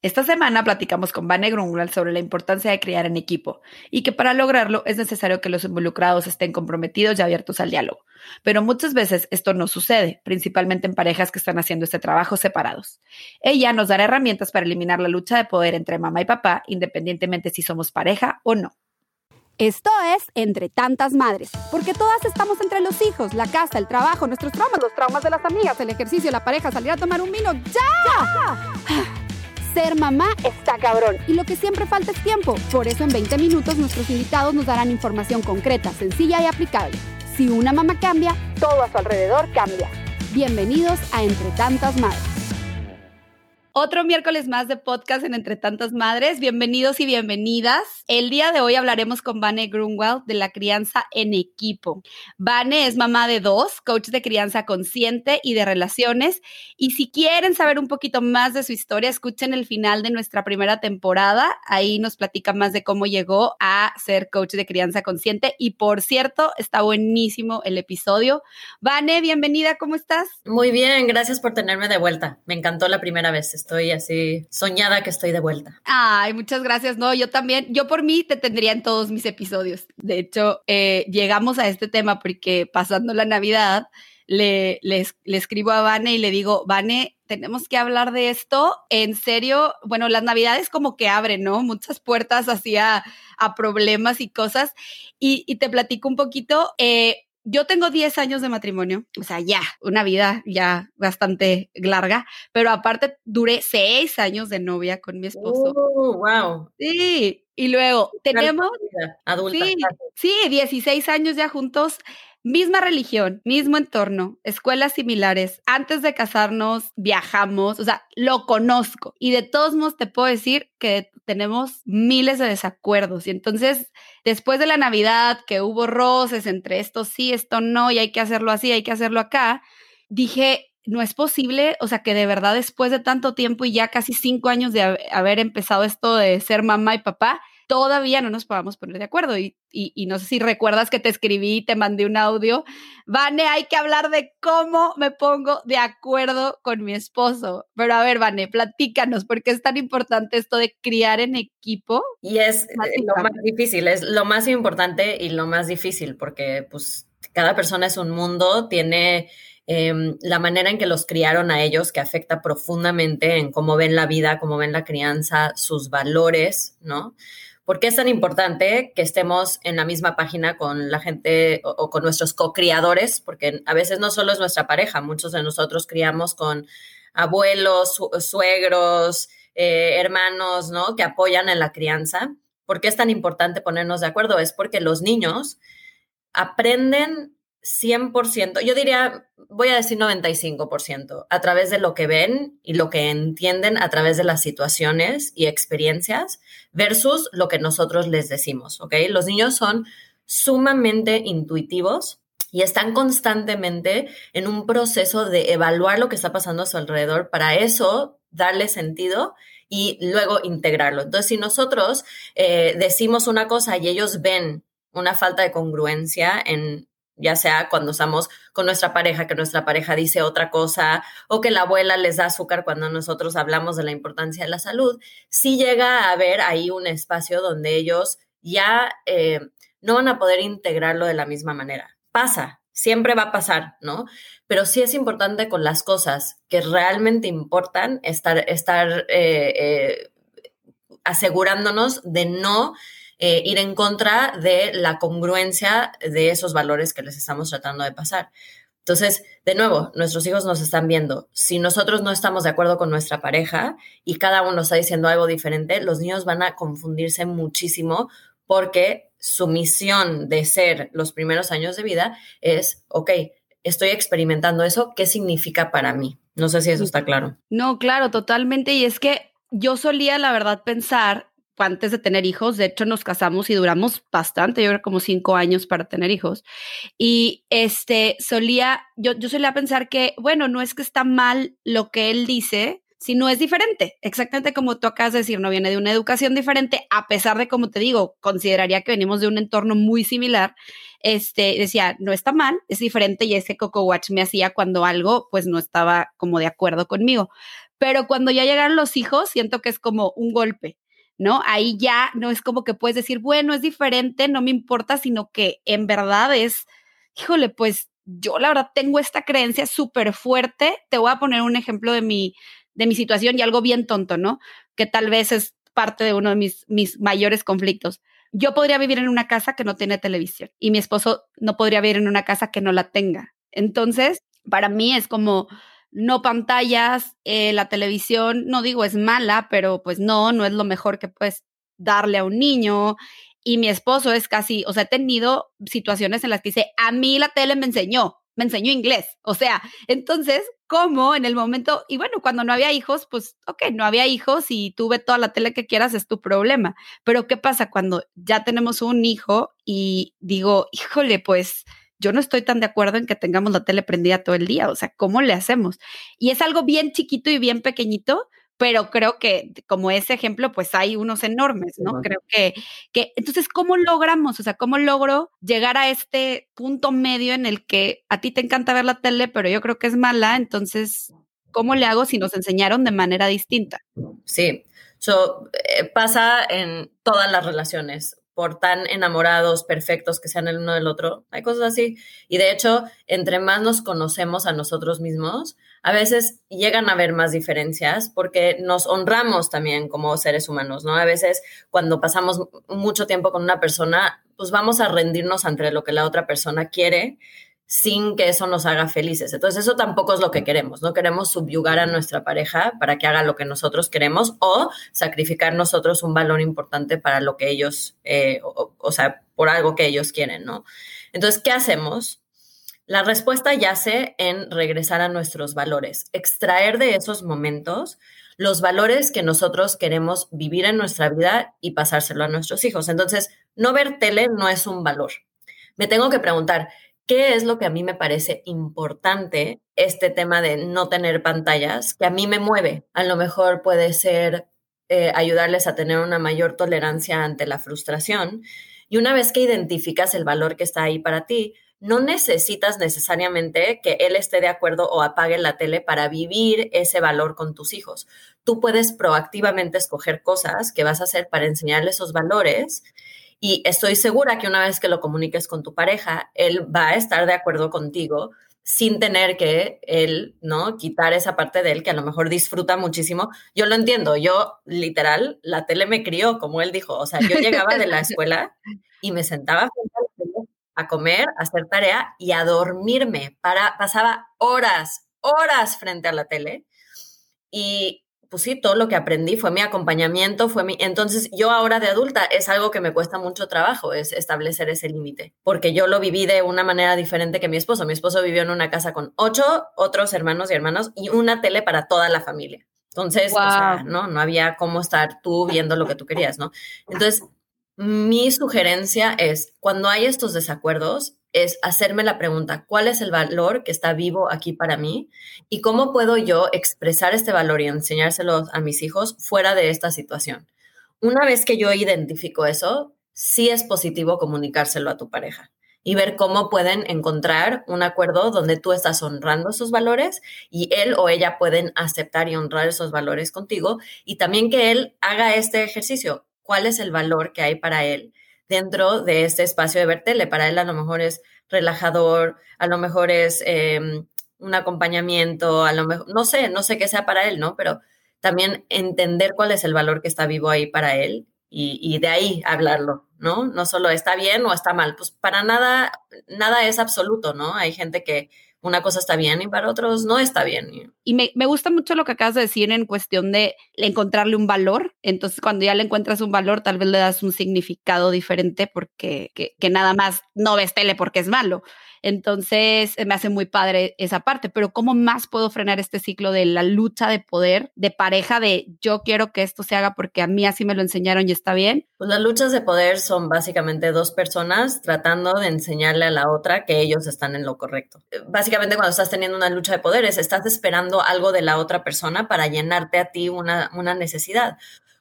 Esta semana platicamos con Vane Grunwald sobre la importancia de criar en equipo y que para lograrlo es necesario que los involucrados estén comprometidos y abiertos al diálogo. Pero muchas veces esto no sucede, principalmente en parejas que están haciendo este trabajo separados. Ella nos dará herramientas para eliminar la lucha de poder entre mamá y papá, independientemente si somos pareja o no. Esto es Entre tantas madres, porque todas estamos entre los hijos, la casa, el trabajo, nuestros traumas, los traumas de las amigas, el ejercicio, la pareja, salir a tomar un vino. ¡Ya! Ser mamá está cabrón y lo que siempre falta es tiempo. Por eso en 20 minutos nuestros invitados nos darán información concreta, sencilla y aplicable. Si una mamá cambia, todo a su alrededor cambia. Bienvenidos a Entre Tantas Madres. Otro miércoles más de podcast en Entre Tantas Madres. Bienvenidos y bienvenidas. El día de hoy hablaremos con Vane Grunwald de la crianza en equipo. Vane es mamá de dos, coach de crianza consciente y de relaciones. Y si quieren saber un poquito más de su historia, escuchen el final de nuestra primera temporada. Ahí nos platica más de cómo llegó a ser coach de crianza consciente. Y por cierto, está buenísimo el episodio. Vane, bienvenida, ¿cómo estás? Muy bien, gracias por tenerme de vuelta. Me encantó la primera vez estoy así soñada que estoy de vuelta. Ay, muchas gracias. No, yo también, yo por mí te tendría en todos mis episodios. De hecho, eh, llegamos a este tema porque pasando la Navidad, le, le, escribo a Vane y le digo, Vane, tenemos que hablar de esto. En serio, bueno, las navidades como que abren, ¿no? Muchas puertas hacia a problemas y cosas. Y, te platico un poquito. Eh, yo tengo 10 años de matrimonio, o sea, ya, una vida ya bastante larga, pero aparte duré 6 años de novia con mi esposo. Uh, wow. Sí, y luego tenemos... Adulta. Sí, sí, 16 años ya juntos Misma religión, mismo entorno, escuelas similares. Antes de casarnos viajamos, o sea, lo conozco. Y de todos modos te puedo decir que tenemos miles de desacuerdos. Y entonces, después de la Navidad, que hubo roces entre esto sí, esto no, y hay que hacerlo así, hay que hacerlo acá, dije, no es posible, o sea, que de verdad después de tanto tiempo y ya casi cinco años de haber empezado esto de ser mamá y papá, todavía no nos podamos poner de acuerdo. Y, y, no sé si recuerdas que te escribí, te mandé un audio. Vane, hay que hablar de cómo me pongo de acuerdo con mi esposo. Pero a ver, Vane, platícanos, porque es tan importante esto de criar en equipo. Y es eh, lo más difícil, es lo más importante y lo más difícil, porque pues cada persona es un mundo, tiene... Em, la manera en que los criaron a ellos, que afecta profundamente en cómo ven la vida, cómo ven la crianza, sus valores, ¿no? ¿Por qué es tan importante que estemos en la misma página con la gente o, con nuestros co-criadores? Porque a veces no solo es nuestra pareja, muchos de nosotros criamos con abuelos, suegros, eh, hermanos, ¿no? Que apoyan en la crianza. ¿Por qué es tan importante ponernos de acuerdo? Es porque los niños aprenden 100%, yo diría, voy a decir 95%, a través de lo que ven y lo que entienden a través de las situaciones y experiencias versus lo que nosotros les decimos, ¿ok? Los niños son sumamente intuitivos y están constantemente en un proceso de evaluar lo que está pasando a su alrededor para eso darle sentido y luego integrarlo. Entonces, si nosotros eh, decimos una cosa y ellos ven una falta de congruencia en ya sea cuando estamos con nuestra pareja, que nuestra pareja dice otra cosa, o que la abuela les da azúcar cuando nosotros hablamos de la importancia de la salud, sí llega a haber ahí un espacio donde ellos ya eh, no van a poder integrarlo de la misma manera. Pasa, siempre va a pasar, ¿no? Pero sí es importante con las cosas que realmente importan estar, estar eh, eh, asegurándonos de no eh, ir en contra de la congruencia de esos valores que les estamos tratando de pasar. Entonces, de nuevo, nuestros hijos nos están viendo. Si nosotros no estamos de acuerdo con nuestra pareja y cada uno está diciendo algo diferente, los niños van a confundirse muchísimo porque su misión de ser los primeros años de vida es, ok, estoy experimentando eso, ¿qué significa para mí? No sé si eso está claro. No, claro, totalmente. Y es que yo solía, la verdad, pensar antes de tener hijos. De hecho, nos casamos y duramos bastante, yo creo como cinco años para tener hijos. Y este, solía, yo, yo solía pensar que, bueno, no es que está mal lo que él dice, sino es diferente. Exactamente como tú acabas de decir, no viene de una educación diferente, a pesar de, como te digo, consideraría que venimos de un entorno muy similar. Este, decía, no está mal, es diferente y ese Coco Watch me hacía cuando algo, pues, no estaba como de acuerdo conmigo Pero cuando ya llegaron los hijos, siento que es como un golpe, ¿no? Ahí ya no es como que puedes decir, bueno, es diferente, no me importa, sino que en verdad es, híjole, pues yo la verdad tengo esta creencia súper fuerte. Te voy a poner un ejemplo de mi, de mi situación y algo bien tonto, ¿no? Que tal vez es parte de uno de mis, mis mayores conflictos. Yo podría vivir en una casa que no tiene televisión y mi esposo no podría vivir en una casa que no la tenga. Entonces, para mí es como no pantallas, eh, la televisión, no digo es mala, pero pues no, no es lo mejor que puedes darle a un niño. Y mi esposo es casi, o sea, he tenido situaciones en las que dice, a mí la tele me enseñó, me enseñó inglés. O sea, entonces, ¿cómo en el momento? Y bueno, cuando no había hijos, pues, ok, no había hijos y tuve toda la tele que quieras, es tu problema. Pero ¿qué pasa cuando ya tenemos un hijo y digo, híjole, pues yo no estoy tan de acuerdo en que tengamos la tele prendida todo el día, o sea, ¿cómo le hacemos? Y es algo bien chiquito y bien pequeñito, pero creo que como ese ejemplo, pues hay unos enormes, ¿no? Creo que, que, entonces, ¿cómo logramos? O sea, ¿cómo logro llegar a este punto medio en el que a ti te encanta ver la tele, pero yo creo que es mala? Entonces, ¿cómo le hago si nos enseñaron de manera distinta? Sí, so, eh, pasa en todas las relaciones por tan enamorados, perfectos que sean el uno del otro. Hay cosas así. Y de hecho, entre más nos conocemos a nosotros mismos, a veces llegan a haber más diferencias porque nos honramos también como seres humanos, ¿no? A veces cuando pasamos mucho tiempo con una persona, pues vamos a rendirnos ante lo que la otra persona quiere sin que eso nos haga felices. Entonces, eso tampoco es lo que queremos. No queremos subyugar a nuestra pareja para que haga lo que nosotros queremos o sacrificar nosotros un valor importante para lo que ellos, eh, o, sea, por algo que ellos quieren, ¿no? Entonces, ¿qué hacemos? La respuesta yace en regresar a nuestros valores, extraer de esos momentos los valores que nosotros queremos vivir en nuestra vida y pasárselo a nuestros hijos. Entonces, no ver tele no es un valor. Me tengo que preguntar, ¿Qué es lo que a mí me parece importante este tema de no tener pantallas? Que a mí me mueve. A lo mejor puede ser eh, ayudarles a tener una mayor tolerancia ante la frustración. Y una vez que identificas el valor que está ahí para ti, no necesitas necesariamente que él esté de acuerdo o apague la tele para vivir ese valor con tus hijos. Tú puedes proactivamente escoger cosas que vas a hacer para enseñarle esos valores y estoy segura que una vez que lo comuniques con tu pareja, él va a estar de acuerdo contigo sin tener que él, ¿no? Quitar esa parte de él que a lo mejor disfruta muchísimo. Yo lo entiendo, yo literal, la tele me crió, como él dijo, o sea, yo llegaba de la escuela y me sentaba a comer, a hacer tarea y a dormirme. Para, pasaba horas, horas frente a la tele y pues sí, todo lo que aprendí fue mi acompañamiento, fue mi... Entonces yo ahora de adulta es algo que me cuesta mucho trabajo, es establecer ese límite, porque yo lo viví de una manera diferente que mi esposo. Mi esposo vivió en una casa con ocho otros hermanos y hermanos y una tele para toda la familia. Entonces, o sea, ¿no? No había cómo estar tú viendo lo que tú querías, ¿no? Entonces, mi sugerencia es, cuando hay estos desacuerdos, es hacerme la pregunta, ¿cuál es el valor que está vivo aquí para mí? ¿Y cómo puedo yo expresar este valor y enseñárselo a mis hijos fuera de esta situación? Una vez que yo identifico eso, sí es positivo comunicárselo a tu pareja y ver cómo pueden encontrar un acuerdo donde tú estás honrando esos valores y él o ella pueden aceptar y honrar esos valores contigo y también que él haga este ejercicio. ¿Cuál es el valor que hay para él? dentro de este espacio de ver tele. Para él a lo mejor es relajador, a lo mejor es em, un acompañamiento, a lo mejor, no sé, no sé qué sea para él, ¿no? Pero también entender cuál es el valor que está vivo ahí para él y, y, de ahí hablarlo, ¿no? No solo está bien o está mal, pues para nada, nada es absoluto, ¿no? Hay gente que una cosa está bien y para otros no está bien. Y me, me, gusta mucho lo que acabas de decir en cuestión de encontrarle un valor. Entonces, cuando ya le encuentras un valor, tal vez le das un significado diferente porque que, nada más no ves tele porque es malo. Entonces, me hace muy padre esa parte, pero ¿cómo más puedo frenar este ciclo de la lucha de poder, de pareja, de yo quiero que esto se haga porque a mí así me lo enseñaron y está bien? Pues las luchas de poder son básicamente dos personas tratando de enseñarle a la otra que ellos están en lo correcto. Básicamente cuando estás teniendo una lucha de poderes, estás esperando algo de la otra persona para llenarte a ti una, una necesidad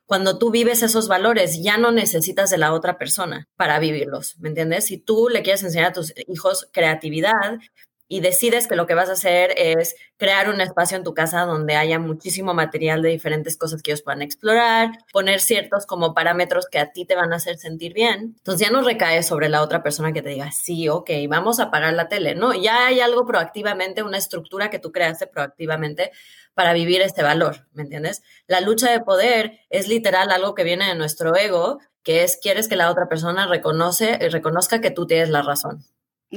cuando tú vives esos valores, ya no necesitas de la otra persona para vivirlos, ¿me entiendes? Si tú le quieres enseñar a tus hijos creatividad, y decides que lo que vas a hacer es crear un espacio en tu casa donde haya muchísimo material de diferentes cosas que ellos puedan explorar, poner ciertos como parámetros que a ti te van a hacer sentir bien. Entonces ya no recae sobre la otra persona que te diga, sí, ok, vamos a apagar la tele, ¿no? Ya hay algo proactivamente, una estructura que tú creaste proactivamente para vivir este valor, ¿me entiendes? La lucha de poder es literal algo que viene de nuestro ego, que es quieres que la otra persona reconoce, reconozca que tú tienes la razón.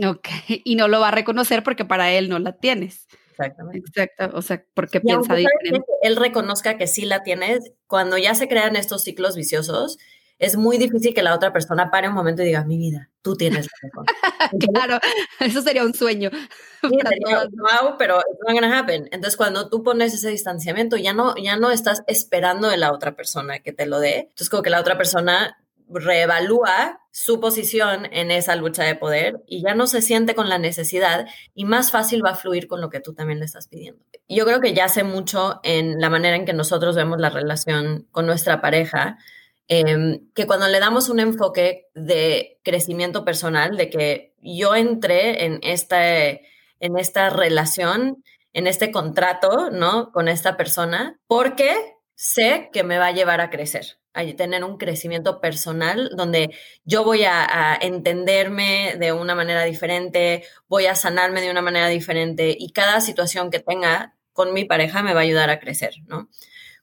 Ok, y no lo va a reconocer porque para él no la tienes. Exactamente. Exacto, o sea, porque piensa diferente. Él reconozca que sí la tienes, cuando ya se crean estos ciclos viciosos, es muy difícil que la otra persona pare un momento y diga, mi vida, tú tienes razón. claro, eso sería un sueño. Sí, sería, wow, pero it's not gonna happen. Entonces, cuando tú pones ese distanciamiento, ya no, ya no estás esperando de la otra persona que te lo dé. Entonces, como que la otra persona reevalúa su posición en esa lucha de poder y ya no se siente con la necesidad y más fácil va a fluir con lo que tú también le estás pidiendo. Yo creo que ya sé mucho en la manera en que nosotros vemos la relación con nuestra pareja, em, que cuando le damos un enfoque de crecimiento personal, de que yo entré en esta, en esta relación, en este contrato, ¿no? Con esta persona, porque sé que me va a llevar a crecer a tener un crecimiento personal donde yo voy a, entenderme de una manera diferente, voy a sanarme de una manera diferente y cada situación que tenga con mi pareja me va a ayudar a crecer, ¿no?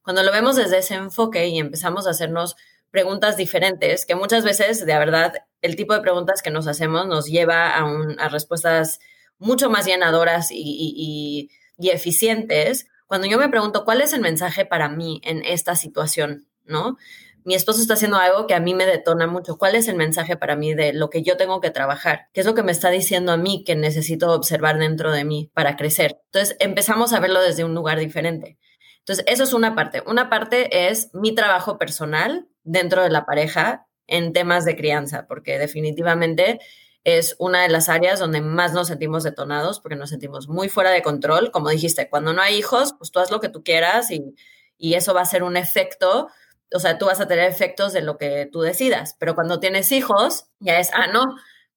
Cuando lo vemos desde ese enfoque y empezamos a hacernos preguntas diferentes, que muchas veces, de verdad, el tipo de preguntas que nos hacemos nos lleva a, respuestas mucho más llenadoras y eficientes. Cuando yo me pregunto, ¿cuál es el mensaje para mí en esta situación? ¿no? Mi esposo está haciendo algo que a mí me detona mucho. ¿Cuál es el mensaje para mí de lo que yo tengo que trabajar? ¿Qué es lo que me está diciendo a mí que necesito observar dentro de mí para crecer? Entonces empezamos a verlo desde un lugar diferente. Entonces, eso es una parte. Una parte es mi trabajo personal dentro de la pareja en temas de crianza, porque definitivamente es una de las áreas donde más nos sentimos detonados, porque nos sentimos muy fuera de control. Como dijiste, cuando no hay hijos, pues tú haz lo que tú quieras y, y eso va a ser un efecto o sea, tú vas a tener efectos de lo que tú decidas, pero cuando tienes hijos, ya es, ah, no,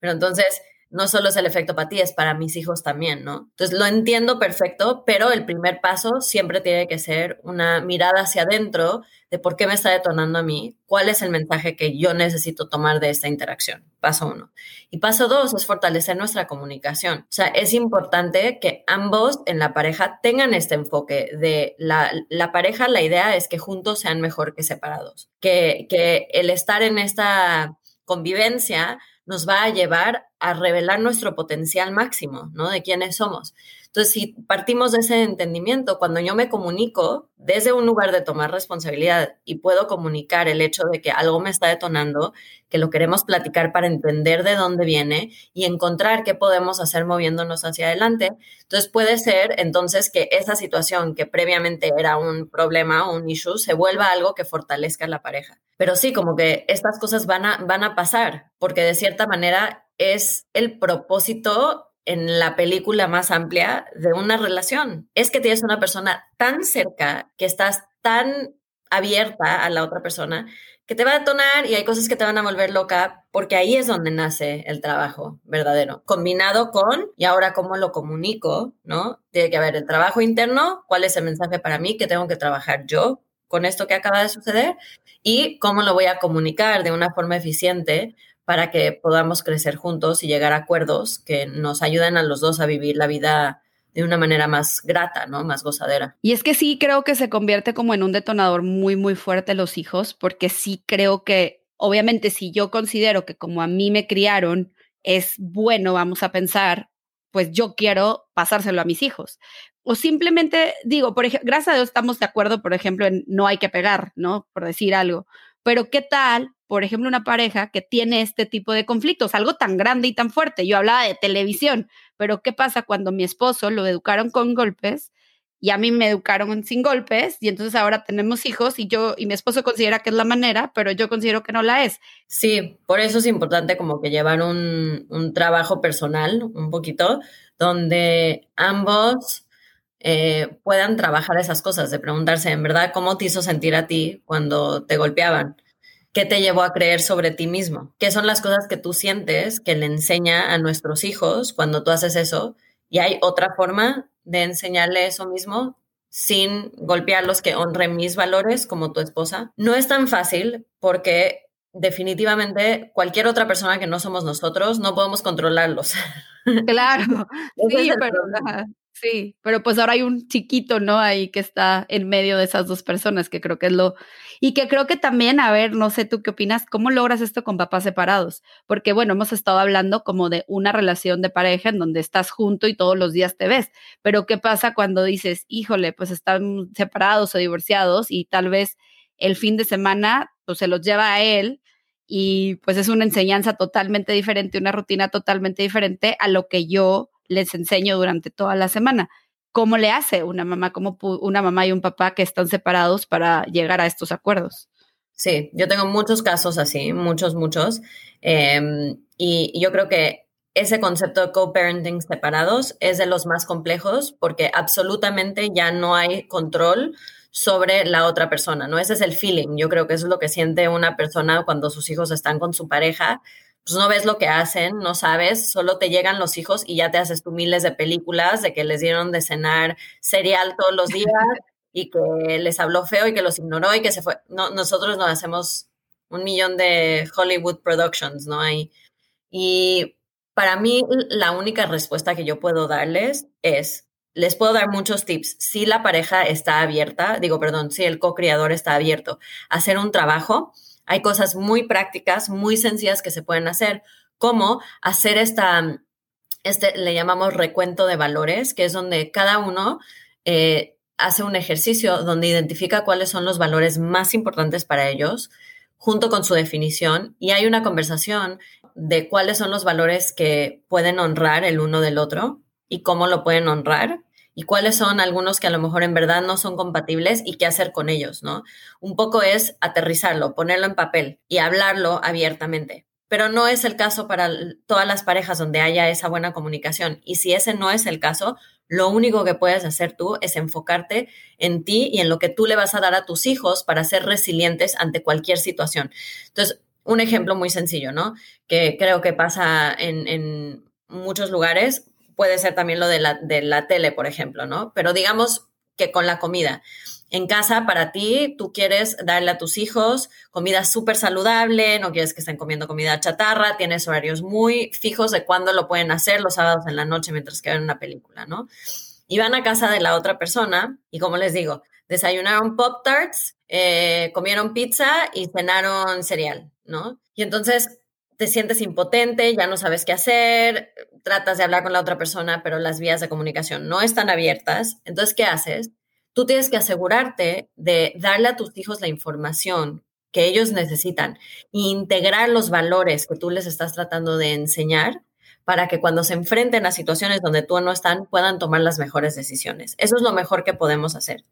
pero entonces no solo es el efecto para ti, es para mis hijos también, ¿no? Entonces lo entiendo perfecto, pero el primer paso siempre tiene que ser una mirada hacia adentro de por qué me está detonando a mí, cuál es el mensaje que yo necesito tomar de esta interacción. Paso uno. Y paso dos es fortalecer nuestra comunicación. O sea, es importante que ambos en la pareja tengan este enfoque de la, la pareja, la idea es que juntos sean mejor que separados, que, que el estar en esta convivencia nos va a llevar a revelar nuestro potencial máximo, ¿no? De quiénes somos. Entonces, si partimos de ese entendimiento, cuando yo me comunico desde un lugar de tomar responsabilidad y puedo comunicar el hecho de que algo me está detonando, que lo queremos platicar para entender de dónde viene y encontrar qué podemos hacer moviéndonos hacia adelante, entonces puede ser entonces que esa situación que previamente era un problema o un issue se vuelva algo que fortalezca la pareja. Pero sí, como que estas cosas van a, van a pasar, porque de cierta manera es el propósito en la película más amplia de una relación. Es que tienes una persona tan cerca, que estás tan abierta a la otra persona, que te va a detonar y hay cosas que te van a volver loca, porque ahí es donde nace el trabajo verdadero, combinado con, y ahora cómo lo comunico, ¿no? Tiene que haber el trabajo interno, cuál es el mensaje para mí que tengo que trabajar yo con esto que acaba de suceder y cómo lo voy a comunicar de una forma eficiente para que podamos crecer juntos y llegar a acuerdos que nos ayuden a los dos a vivir la vida de una manera más grata, ¿no? Más gozadera. Y es que sí creo que se convierte como en un detonador muy, muy fuerte los hijos, porque sí creo que, obviamente, si yo considero que como a mí me criaron, es bueno, vamos a pensar, pues yo quiero pasárselo a mis hijos. O simplemente digo, por ejemplo, gracias a Dios estamos de acuerdo, por ejemplo, en no hay que pegar, ¿no? Por decir algo. Pero ¿qué tal, por ejemplo, una pareja que tiene este tipo de conflictos, algo tan grande y tan fuerte? Yo hablaba de televisión, pero ¿qué pasa cuando mi esposo lo educaron con golpes y a mí me educaron sin golpes y entonces ahora tenemos hijos y yo y mi esposo considera que es la manera, pero yo considero que no la es? Sí, por eso es importante como que llevar un, trabajo personal un poquito donde ambos eh, puedan trabajar esas cosas, de preguntarse en verdad cómo te hizo sentir a ti cuando te golpeaban, qué te llevó a creer sobre ti mismo, qué son las cosas que tú sientes que le enseña a nuestros hijos cuando tú haces eso Y hay otra forma de enseñarle eso mismo sin golpearlos que honren mis valores como tu esposa. No es tan fácil porque definitivamente cualquier otra persona que no somos nosotros no podemos controlarlos. Claro, sí, pero, sí, pero pues ahora hay un chiquito, ¿no? Ahí que está en medio de esas dos personas, que creo que es lo... Y que creo que también, a ver, no sé tú qué opinas, ¿cómo logras esto con papás separados? Porque bueno, hemos estado hablando como de una relación de pareja en donde estás junto y todos los días te ves, pero ¿qué pasa cuando dices, híjole, pues están separados o divorciados y tal vez el fin de semana pues se los lleva a él y pues es una enseñanza totalmente diferente, una rutina totalmente diferente a lo que yo les enseño durante toda la semana. ¿Cómo le hace una mamá, como una mamá y un papá que están separados para llegar a estos acuerdos? Sí, yo tengo muchos casos así, muchos, muchos. Em, y yo creo que ese concepto de co-parenting separados es de los más complejos porque absolutamente ya no hay control sobre la otra persona, ¿no? Ese es el feeling. Yo creo que es lo que siente una persona cuando sus hijos están con su pareja. Pues no ves lo que hacen, no sabes, solo te llegan los hijos y ya te haces tú miles de películas de que les dieron de cenar cereal todos los días y que les habló feo y que los ignoró y que se fue. No, nosotros nos hacemos un millón de Hollywood Productions, ¿no? hay y para mí la única respuesta que yo puedo darles es, les puedo dar muchos tips. Si la pareja está abierta, digo, perdón, si el co-criador está abierto a hacer un trabajo, hay cosas muy prácticas, muy sencillas que se pueden hacer, como hacer esta, este le llamamos recuento de valores, que es donde cada uno eh, hace un ejercicio donde identifica cuáles son los valores más importantes para ellos, junto con su definición, y hay una conversación de cuáles son los valores que pueden honrar el uno del otro y cómo lo pueden honrar y cuáles son algunos que a lo mejor en verdad no son compatibles y qué hacer con ellos, ¿no? Un poco es aterrizarlo, ponerlo en papel y hablarlo abiertamente. Pero no es el caso para todas las parejas donde haya esa buena comunicación. Y si ese no es el caso, lo único que puedes hacer tú es enfocarte en ti y en lo que tú le vas a dar a tus hijos para ser resilientes ante cualquier situación. Entonces, un ejemplo muy sencillo, ¿no? Que creo que pasa en, en muchos lugares puede ser también lo de la, de la tele, por ejemplo, ¿no? Pero digamos que con la comida. En casa, para ti, tú quieres darle a tus hijos comida súper saludable, no quieres que estén comiendo comida chatarra, tienes horarios muy fijos de cuándo lo pueden hacer los sábados en la noche mientras que ven una película, ¿no? Y van a casa de la otra persona y como les digo, desayunaron Pop Tarts, eh, comieron pizza y cenaron cereal, ¿no? Y entonces te sientes impotente, ya no sabes qué hacer, tratas de hablar con la otra persona, pero las vías de comunicación no están abiertas. Entonces, ¿qué haces? Tú tienes que asegurarte de darle a tus hijos la información que ellos necesitan e integrar los valores que tú les estás tratando de enseñar para que cuando se enfrenten a situaciones donde tú no están puedan tomar las mejores decisiones. Eso es lo mejor que podemos hacer.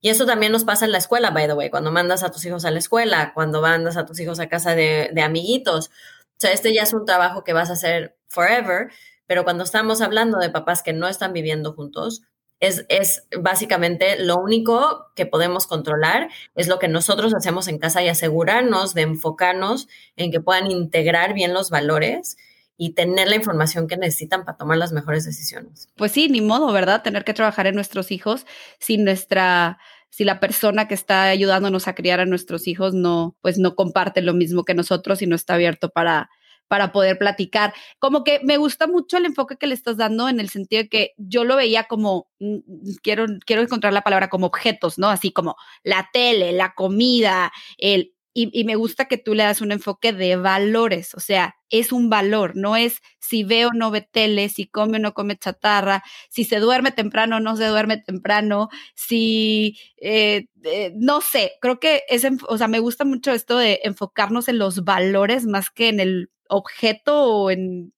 Y eso también nos pasa en la escuela, by the way, cuando mandas a tus hijos a la escuela, cuando mandas a tus hijos a casa de, amiguitos. O sea, este ya es un trabajo que vas a hacer forever, pero cuando estamos hablando de papás que no están viviendo juntos, es, es, básicamente lo único que podemos controlar, es lo que nosotros hacemos en casa y asegurarnos de enfocarnos en que puedan integrar bien los valores y tener la información que necesitan para tomar las mejores decisiones. Pues sí, ni modo, ¿verdad? Tener que trabajar en nuestros hijos sin nuestra si la persona que está ayudándonos a criar a nuestros hijos no pues no comparte lo mismo que nosotros y no está abierto para para poder platicar. Como que me gusta mucho el enfoque que le estás dando en el sentido de que yo lo veía como, mm, quiero, quiero encontrar la palabra como objetos, ¿no? Así como la tele, la comida, el, y, me gusta que tú le das un enfoque de valores, o sea, es un valor, no es si ve o no ve tele, si come o no come chatarra, si se duerme temprano o no se duerme temprano, si, eh, eh, no sé, creo que es, o sea, me gusta mucho esto de enfocarnos en los valores más que en el objeto o en,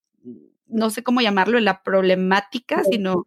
no sé cómo llamarlo, en la problemática, sino,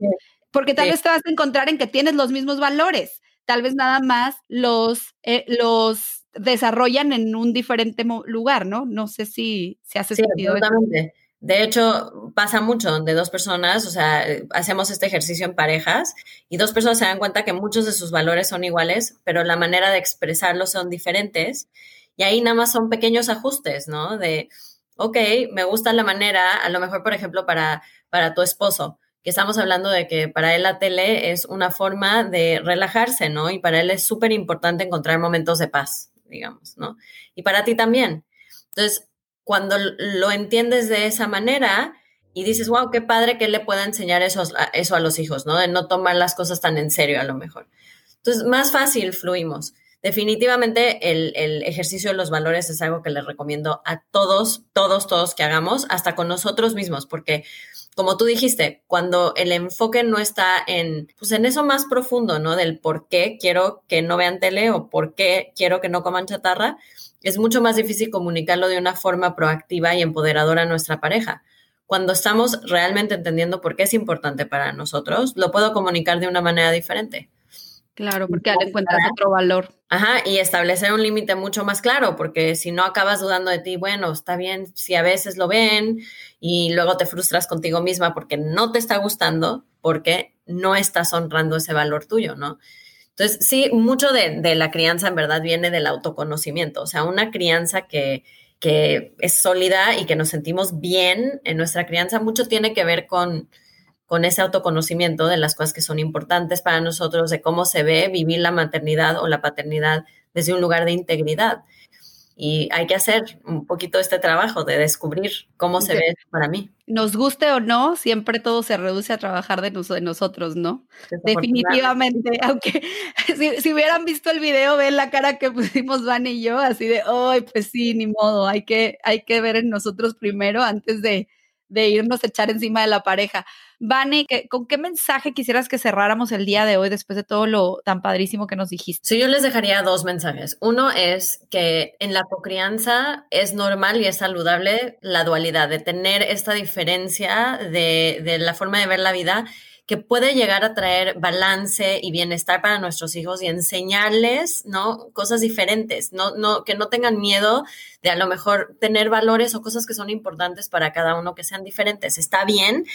porque tal vez te vas a encontrar en que tienes los mismos valores, tal vez nada más los, eh, los desarrollan en un diferente lugar, ¿no? No sé si se hace sí, sentido. Absolutamente. De hecho, pasa mucho donde dos personas, o sea, hacemos este ejercicio en parejas y dos personas se dan cuenta que muchos de sus valores son iguales, pero la manera de expresarlos son diferentes. Y ahí nada más son pequeños ajustes, ¿no? De, ok, me gusta la manera, a lo mejor, por ejemplo, para, para tu esposo, que estamos hablando de que para él la tele es una forma de relajarse, ¿no? Y para él es súper importante encontrar momentos de paz, digamos, ¿no? Y para ti también. Entonces, cuando lo entiendes de esa manera y dices, wow, qué padre que le pueda enseñar eso, eso a los hijos, ¿no? De no tomar las cosas tan en serio a lo mejor. Entonces, más fácil fluimos. Definitivamente el, el, ejercicio de los valores es algo que les recomiendo a todos, todos, todos que hagamos, hasta con nosotros mismos, porque como tú dijiste, cuando el enfoque no está en, pues en eso más profundo, ¿no? Del por qué quiero que no vean tele o por qué quiero que no coman chatarra, es mucho más difícil comunicarlo de una forma proactiva y empoderadora a nuestra pareja. Cuando estamos realmente entendiendo por qué es importante para nosotros, lo puedo comunicar de una manera diferente. Claro, porque le encuentras otro valor. Ajá, y establecer un límite mucho más claro, porque si no acabas dudando de ti, bueno, está bien si a veces lo ven y luego te frustras contigo misma porque no te está gustando, porque no estás honrando ese valor tuyo, ¿no? Entonces, sí, mucho de, de la crianza en verdad viene del autoconocimiento, o sea, una crianza que, que es sólida y que nos sentimos bien en nuestra crianza, mucho tiene que ver con con ese autoconocimiento de las cosas que son importantes para nosotros, de cómo se ve vivir la maternidad o la paternidad desde un lugar de integridad. Y hay que hacer un poquito este trabajo de descubrir cómo se ve para mí. Nos guste o no, siempre todo se reduce a trabajar de, nosotros, ¿no? Definitivamente, aunque si, hubieran visto el video, ven la cara que pusimos Van y yo, así de, ay, pues sí, ni modo, hay que, hay que ver en nosotros primero antes de, de irnos a echar encima de la pareja. Vane, ¿con qué mensaje quisieras que cerráramos el día de hoy después de todo lo tan padrísimo que nos dijiste? Sí, yo les dejaría dos mensajes. Uno es que en la cocrianza es normal y es saludable la dualidad, de tener esta diferencia de, de la forma de ver la vida que puede llegar a traer balance y bienestar para nuestros hijos y enseñarles, ¿no? Cosas diferentes, no, no, que no tengan miedo de a lo mejor tener valores o cosas que son importantes para cada uno que sean diferentes. Está bien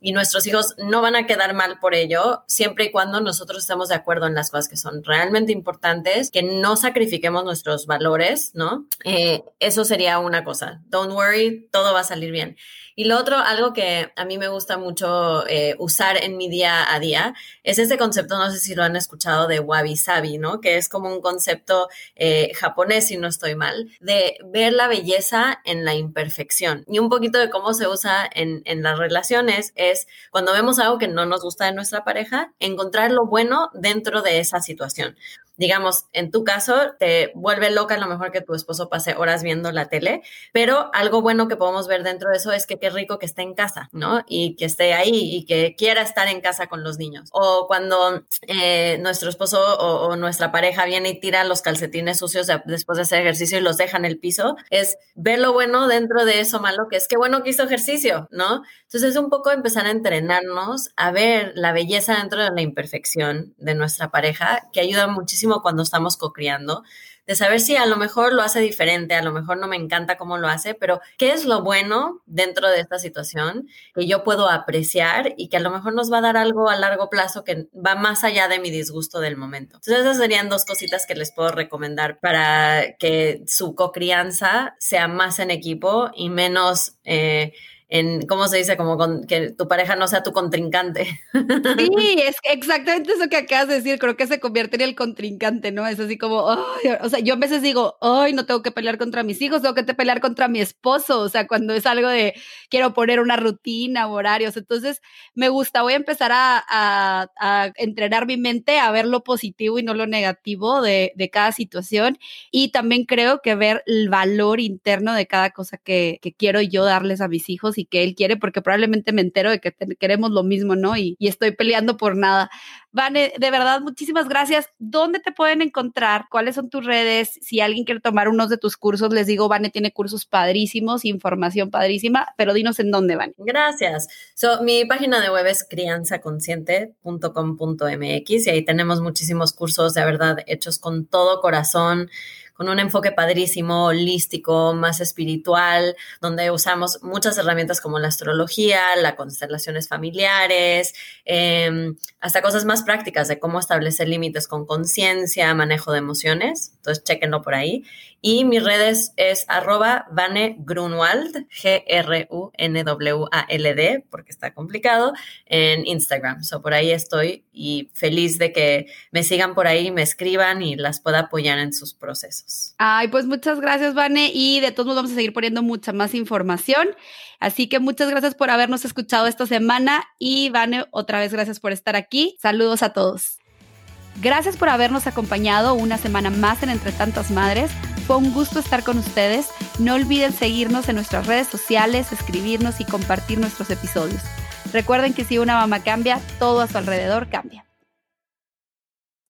y nuestros hijos no van a quedar mal por ello, siempre y cuando nosotros estemos de acuerdo en las cosas que son realmente importantes, que no sacrifiquemos nuestros valores, ¿no? Eh, eso sería una cosa. Don't worry, todo va a salir bien. Y lo otro, algo que a mí me gusta mucho eh, usar en mi día a día, es ese concepto, no sé si lo han escuchado, de wabi sabi, ¿no? Que es como un concepto eh, japonés, si no estoy mal, de ver la belleza en la imperfección. Y un poquito de cómo se usa en, en las relaciones es cuando vemos algo que no nos gusta de nuestra pareja, encontrar lo bueno dentro de esa situación digamos, en tu caso, te vuelve loca a lo mejor que tu esposo pase horas viendo la tele, pero algo bueno que podemos ver dentro de eso es que qué rico que esté en casa, ¿no? Y que esté ahí y que quiera estar en casa con los niños. O cuando eh, nuestro esposo o, nuestra pareja viene y tira los calcetines sucios después de hacer ejercicio y los deja en el piso, es ver lo bueno dentro de eso malo, que es qué bueno que hizo ejercicio, ¿no? Entonces es un poco empezar a entrenarnos a ver la belleza dentro de la imperfección de nuestra pareja, que ayuda muchísimo cuando estamos co-criando, de saber si a lo mejor lo hace diferente, a lo mejor no me encanta cómo lo hace, pero qué es lo bueno dentro de esta situación que yo puedo apreciar y que a lo mejor nos va a dar algo a largo plazo que va más allá de mi disgusto del momento. Entonces esas serían dos cositas que les puedo recomendar para que su co-crianza sea más en equipo y menos... Eh, en, ¿cómo se dice? Como con, que tu pareja no sea tu contrincante. Sí, es exactamente eso que acabas de decir, creo que se convierte en el contrincante, ¿no? Es así como, o sea, yo a veces digo, ay, no tengo que pelear contra mis hijos, tengo que pelear contra mi esposo, o sea, cuando es algo de, quiero poner una rutina, horarios, entonces me gusta, voy a empezar a, entrenar mi mente a ver lo positivo y no lo negativo de, cada situación y también creo que ver el valor interno de cada cosa que quiero yo darles a mis hijos y que él quiere, porque probablemente me entero de que queremos lo mismo, ¿no? Y, estoy peleando por nada. Vane, de verdad, muchísimas gracias. ¿Dónde te pueden encontrar? ¿Cuáles son tus redes? Si alguien quiere tomar unos de tus cursos, les digo, Vane tiene cursos padrísimos, información padrísima, pero dinos en dónde van. Gracias. So, mi página de web es crianzaconsciente.com.mx y ahí tenemos muchísimos cursos de verdad hechos con todo corazón con un enfoque padrísimo, holístico, más espiritual, donde usamos muchas herramientas como la astrología, las constelaciones familiares, em, hasta cosas más prácticas de cómo establecer límites con conciencia, manejo de emociones. Entonces, chequenlo por ahí. Y mis redes es arroba Vane Grunwald, G-R-U-N-W-A-L-D, porque está complicado, en Instagram. So, por ahí estoy y feliz de que me sigan por ahí, me escriban y las pueda apoyar en sus procesos. Ay, pues muchas gracias, Vane. Y de todos modos vamos a seguir poniendo mucha más información. Así que muchas gracias por habernos escuchado esta semana. Y Vane, otra vez gracias por estar aquí. Saludos a todos. Gracias por habernos acompañado una semana más en Entre Tantas Madres. Fue un gusto estar con ustedes. No olviden seguirnos en nuestras redes sociales, escribirnos y compartir nuestros episodios. Recuerden que si una mamá cambia, todo a su alrededor cambia.